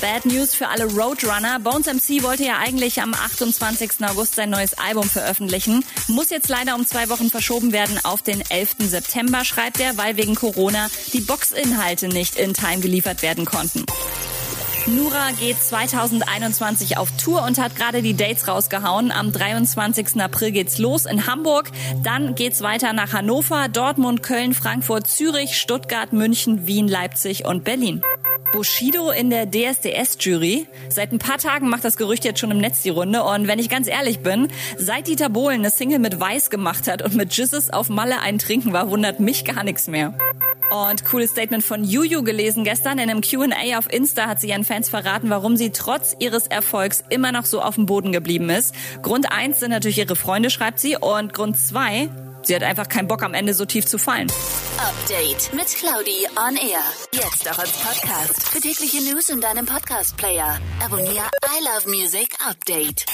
Bad News für alle Roadrunner. Bones MC wollte ja eigentlich am 28. August sein neues Album veröffentlichen. Muss jetzt leider um zwei Wochen verschoben werden auf den 11. September, schreibt er, weil wegen Corona die Boxinhalte nicht in Time geliefert werden konnten. Nura geht 2021 auf Tour und hat gerade die Dates rausgehauen. Am 23. April geht's los in Hamburg. Dann geht's weiter nach Hannover, Dortmund, Köln, Frankfurt, Zürich, Stuttgart, München, Wien, Leipzig und Berlin. Bushido in der DSDS-Jury. Seit ein paar Tagen macht das Gerücht jetzt schon im Netz die Runde. Und wenn ich ganz ehrlich bin, seit Dieter Bohlen eine Single mit Weiß gemacht hat und mit Jizzes auf Malle ein Trinken war, wundert mich gar nichts mehr. Und cooles Statement von Juju gelesen gestern. In einem Q&A auf Insta hat sie ihren Fans verraten, warum sie trotz ihres Erfolgs immer noch so auf dem Boden geblieben ist. Grund eins sind natürlich ihre Freunde, schreibt sie. Und Grund zwei, sie hat einfach keinen Bock am Ende so tief zu fallen. Update mit Claudi on Air. Jetzt auch als Podcast. Für tägliche News in deinem Podcast-Player. Abonniere I Love Music Update.